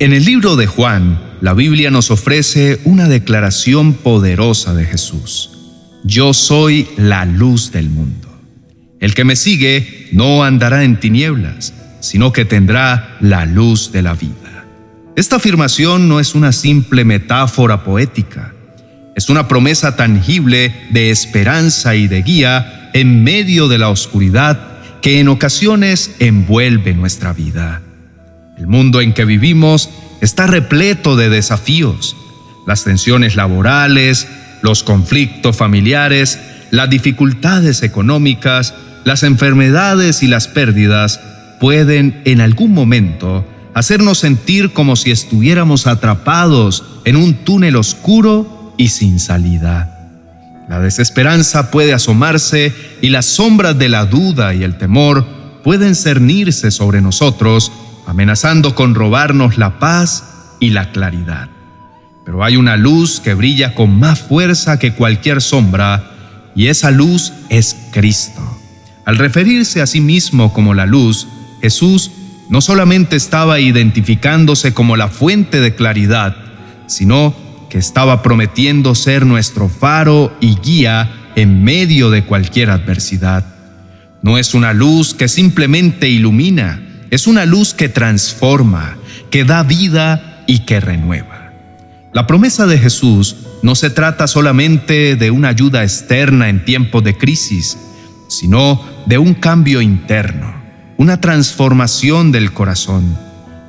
En el libro de Juan, la Biblia nos ofrece una declaración poderosa de Jesús. Yo soy la luz del mundo. El que me sigue no andará en tinieblas, sino que tendrá la luz de la vida. Esta afirmación no es una simple metáfora poética, es una promesa tangible de esperanza y de guía en medio de la oscuridad que en ocasiones envuelve nuestra vida. El mundo en que vivimos está repleto de desafíos. Las tensiones laborales, los conflictos familiares, las dificultades económicas, las enfermedades y las pérdidas pueden en algún momento hacernos sentir como si estuviéramos atrapados en un túnel oscuro y sin salida. La desesperanza puede asomarse y las sombras de la duda y el temor pueden cernirse sobre nosotros amenazando con robarnos la paz y la claridad. Pero hay una luz que brilla con más fuerza que cualquier sombra, y esa luz es Cristo. Al referirse a sí mismo como la luz, Jesús no solamente estaba identificándose como la fuente de claridad, sino que estaba prometiendo ser nuestro faro y guía en medio de cualquier adversidad. No es una luz que simplemente ilumina, es una luz que transforma, que da vida y que renueva. La promesa de Jesús no se trata solamente de una ayuda externa en tiempos de crisis, sino de un cambio interno, una transformación del corazón.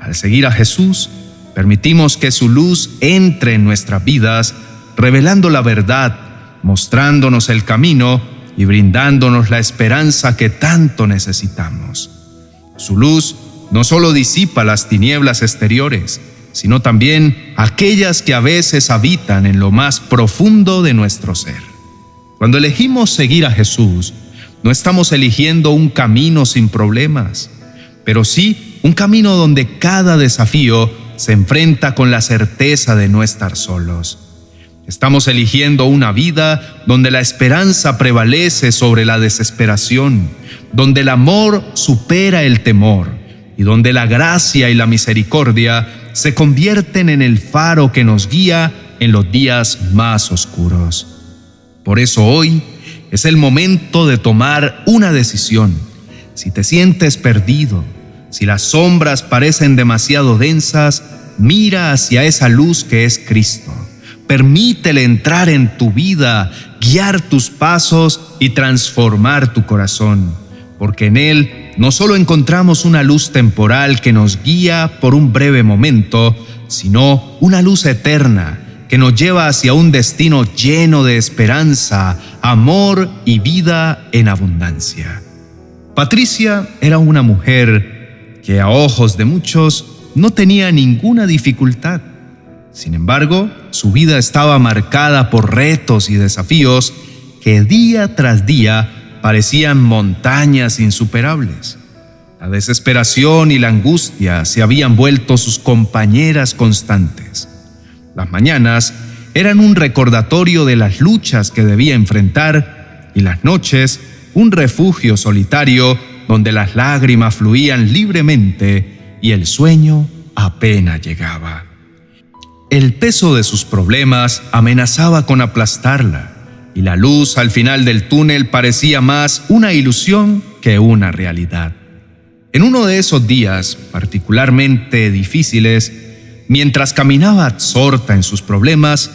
Al seguir a Jesús, permitimos que su luz entre en nuestras vidas, revelando la verdad, mostrándonos el camino y brindándonos la esperanza que tanto necesitamos. Su luz no solo disipa las tinieblas exteriores, sino también aquellas que a veces habitan en lo más profundo de nuestro ser. Cuando elegimos seguir a Jesús, no estamos eligiendo un camino sin problemas, pero sí un camino donde cada desafío se enfrenta con la certeza de no estar solos. Estamos eligiendo una vida donde la esperanza prevalece sobre la desesperación, donde el amor supera el temor y donde la gracia y la misericordia se convierten en el faro que nos guía en los días más oscuros. Por eso hoy es el momento de tomar una decisión. Si te sientes perdido, si las sombras parecen demasiado densas, mira hacia esa luz que es Cristo Permítele entrar en tu vida, guiar tus pasos y transformar tu corazón, porque en Él no solo encontramos una luz temporal que nos guía por un breve momento, sino una luz eterna que nos lleva hacia un destino lleno de esperanza, amor y vida en abundancia. Patricia era una mujer que a ojos de muchos no tenía ninguna dificultad sin embargo, su vida estaba marcada por retos y desafíos que día tras día parecían montañas insuperables. La desesperación y la angustia se habían vuelto sus compañeras constantes. Las mañanas eran un recordatorio de las luchas que debía enfrentar y las noches un refugio solitario donde las lágrimas fluían libremente y el sueño apenas llegaba. El peso de sus problemas amenazaba con aplastarla, y la luz al final del túnel parecía más una ilusión que una realidad. En uno de esos días particularmente difíciles, mientras caminaba absorta en sus problemas,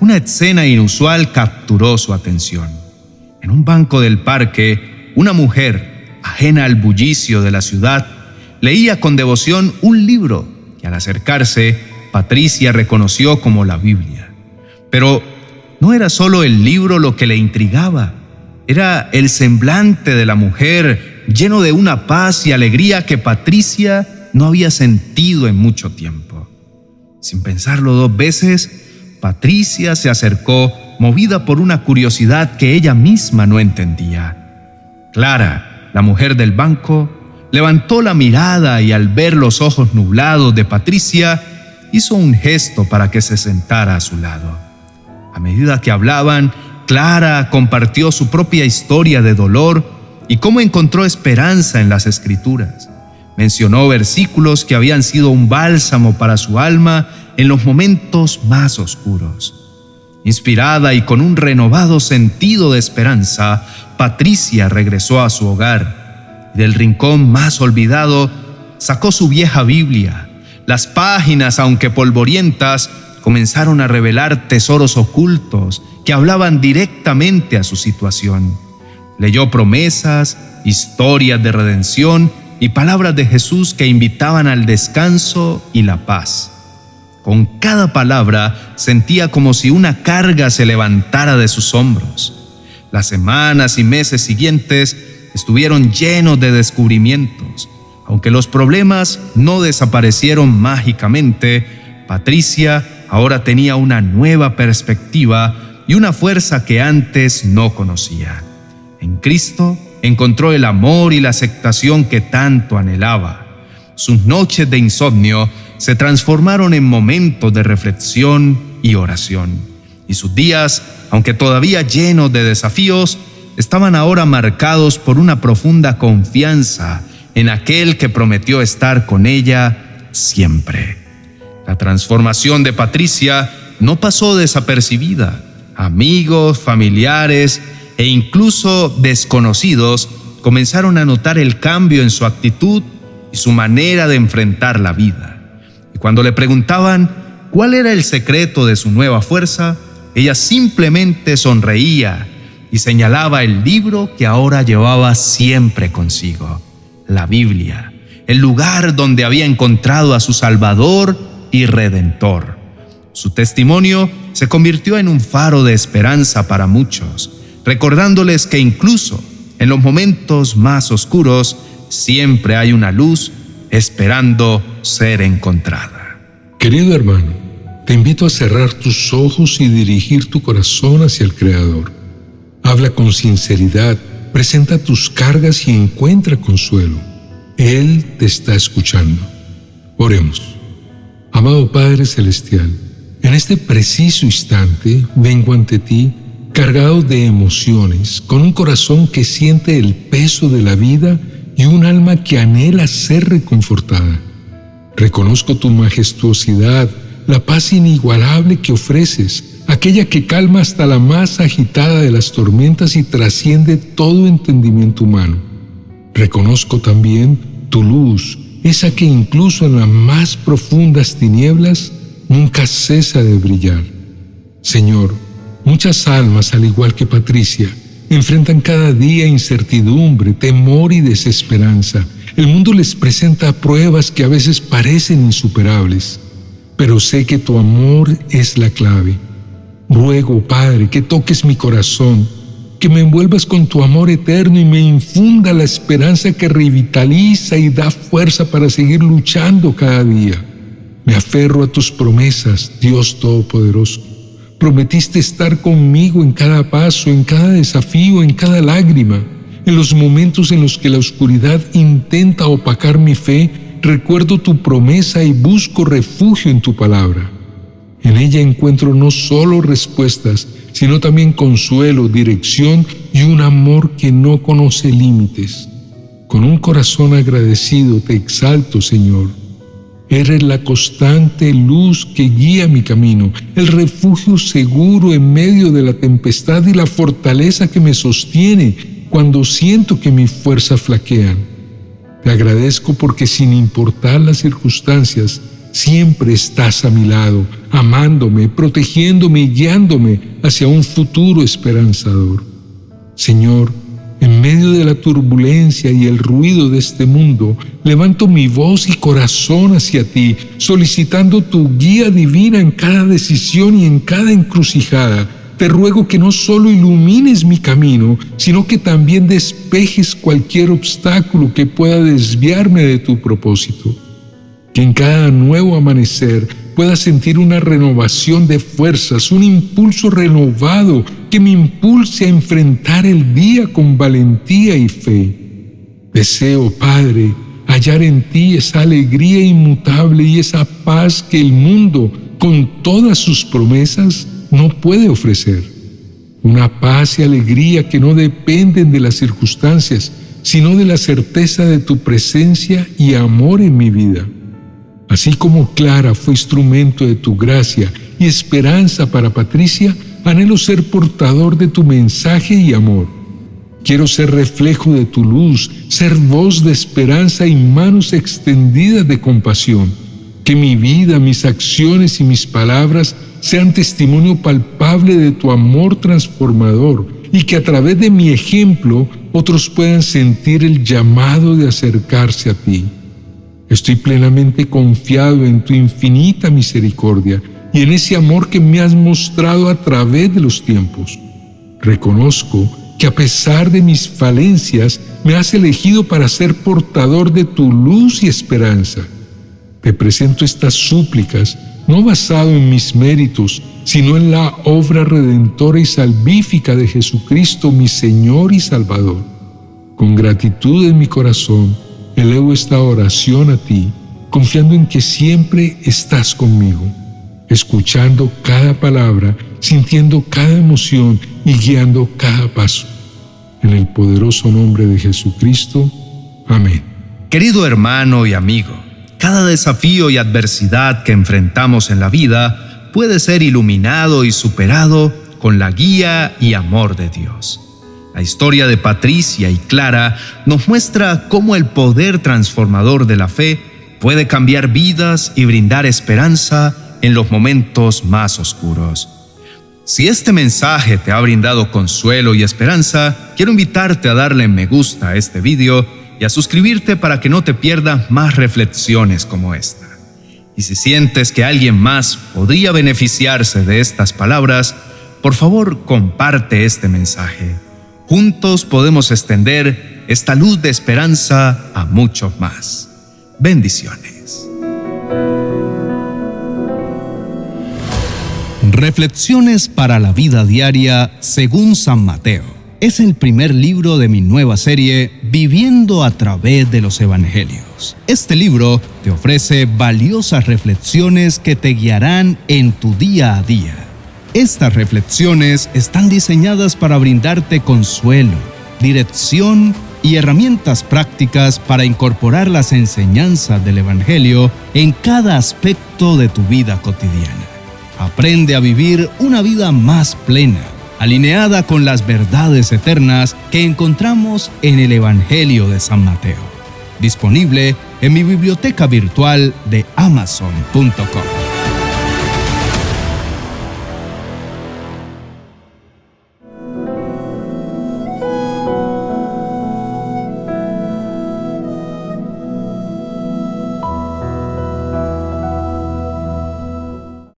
una escena inusual capturó su atención. En un banco del parque, una mujer, ajena al bullicio de la ciudad, leía con devoción un libro que al acercarse Patricia reconoció como la Biblia. Pero no era solo el libro lo que le intrigaba, era el semblante de la mujer lleno de una paz y alegría que Patricia no había sentido en mucho tiempo. Sin pensarlo dos veces, Patricia se acercó movida por una curiosidad que ella misma no entendía. Clara, la mujer del banco, levantó la mirada y al ver los ojos nublados de Patricia, hizo un gesto para que se sentara a su lado. A medida que hablaban, Clara compartió su propia historia de dolor y cómo encontró esperanza en las escrituras. Mencionó versículos que habían sido un bálsamo para su alma en los momentos más oscuros. Inspirada y con un renovado sentido de esperanza, Patricia regresó a su hogar del rincón más olvidado sacó su vieja Biblia. Las páginas, aunque polvorientas, comenzaron a revelar tesoros ocultos que hablaban directamente a su situación. Leyó promesas, historias de redención y palabras de Jesús que invitaban al descanso y la paz. Con cada palabra sentía como si una carga se levantara de sus hombros. Las semanas y meses siguientes estuvieron llenos de descubrimientos. Aunque los problemas no desaparecieron mágicamente, Patricia ahora tenía una nueva perspectiva y una fuerza que antes no conocía. En Cristo encontró el amor y la aceptación que tanto anhelaba. Sus noches de insomnio se transformaron en momentos de reflexión y oración. Y sus días, aunque todavía llenos de desafíos, estaban ahora marcados por una profunda confianza en aquel que prometió estar con ella siempre. La transformación de Patricia no pasó desapercibida. Amigos, familiares e incluso desconocidos comenzaron a notar el cambio en su actitud y su manera de enfrentar la vida. Y cuando le preguntaban cuál era el secreto de su nueva fuerza, ella simplemente sonreía y señalaba el libro que ahora llevaba siempre consigo, la Biblia, el lugar donde había encontrado a su Salvador y Redentor. Su testimonio se convirtió en un faro de esperanza para muchos recordándoles que incluso en los momentos más oscuros siempre hay una luz esperando ser encontrada. Querido hermano, te invito a cerrar tus ojos y dirigir tu corazón hacia el Creador. Habla con sinceridad, presenta tus cargas y encuentra consuelo. Él te está escuchando. Oremos. Amado Padre Celestial, en este preciso instante vengo ante ti cargado de emociones, con un corazón que siente el peso de la vida y un alma que anhela ser reconfortada. Reconozco tu majestuosidad, la paz inigualable que ofreces, aquella que calma hasta la más agitada de las tormentas y trasciende todo entendimiento humano. Reconozco también tu luz, esa que incluso en las más profundas tinieblas nunca cesa de brillar. Señor, Muchas almas, al igual que Patricia, enfrentan cada día incertidumbre, temor y desesperanza. El mundo les presenta pruebas que a veces parecen insuperables, pero sé que tu amor es la clave. Ruego, Padre, que toques mi corazón, que me envuelvas con tu amor eterno y me infunda la esperanza que revitaliza y da fuerza para seguir luchando cada día. Me aferro a tus promesas, Dios Todopoderoso. Prometiste estar conmigo en cada paso, en cada desafío, en cada lágrima. En los momentos en los que la oscuridad intenta opacar mi fe, recuerdo tu promesa y busco refugio en tu palabra. En ella encuentro no solo respuestas, sino también consuelo, dirección y un amor que no conoce límites. Con un corazón agradecido te exalto, Señor Eres la constante luz que guía mi camino, el refugio seguro en medio de la tempestad y la fortaleza que me sostiene cuando siento que mis fuerzas flaquean. Te agradezco porque sin importar las circunstancias, siempre estás a mi lado, amándome, protegiéndome y guiándome hacia un futuro esperanzador. Señor, en medio de la turbulencia y el ruido de este mundo, levanto mi voz y corazón hacia ti, solicitando tu guía divina en cada decisión y en cada encrucijada. Te ruego que no solo ilumines mi camino, sino que también despejes cualquier obstáculo que pueda desviarme de tu propósito. En cada nuevo amanecer pueda sentir una renovación de fuerzas, un impulso renovado que me impulse a enfrentar el día con valentía y fe. Deseo, Padre, hallar en ti esa alegría inmutable y esa paz que el mundo, con todas sus promesas, no puede ofrecer. Una paz y alegría que no dependen de las circunstancias, sino de la certeza de tu presencia y amor en mi vida. Así como Clara fue instrumento de tu gracia y esperanza para Patricia, anhelo ser portador de tu mensaje y amor. Quiero ser reflejo de tu luz, ser voz de esperanza y manos extendidas de compasión. Que mi vida, mis acciones y mis palabras sean testimonio palpable de tu amor transformador y que a través de mi ejemplo otros puedan sentir el llamado de acercarse a ti. Estoy plenamente confiado en tu infinita misericordia y en ese amor que me has mostrado a través de los tiempos. Reconozco que a pesar de mis falencias me has elegido para ser portador de tu luz y esperanza. Te presento estas súplicas no basado en mis méritos, sino en la obra redentora y salvífica de Jesucristo, mi Señor y Salvador. Con gratitud en mi corazón, elevo esta oración a ti, confiando en que siempre estás conmigo, escuchando cada palabra, sintiendo cada emoción y guiando cada paso. En el poderoso nombre de Jesucristo. Amén. Querido hermano y amigo, cada desafío y adversidad que enfrentamos en la vida puede ser iluminado y superado con la guía y amor de Dios. La historia de Patricia y Clara nos muestra cómo el poder transformador de la fe puede cambiar vidas y brindar esperanza en los momentos más oscuros. Si este mensaje te ha brindado consuelo y esperanza, quiero invitarte a darle me gusta a este video y a suscribirte para que no te pierdas más reflexiones como esta. Y si sientes que alguien más podría beneficiarse de estas palabras, por favor comparte este mensaje. Juntos podemos extender esta luz de esperanza a muchos más. Bendiciones. Reflexiones para la vida diaria según San Mateo es el primer libro de mi nueva serie Viviendo a través de los Evangelios. Este libro te ofrece valiosas reflexiones que te guiarán en tu día a día. Estas reflexiones están diseñadas para brindarte consuelo, dirección y herramientas prácticas para incorporar las enseñanzas del Evangelio en cada aspecto de tu vida cotidiana. Aprende a vivir una vida más plena alineada con las verdades eternas que encontramos en el Evangelio de San Mateo. Disponible en mi biblioteca virtual de amazon.com.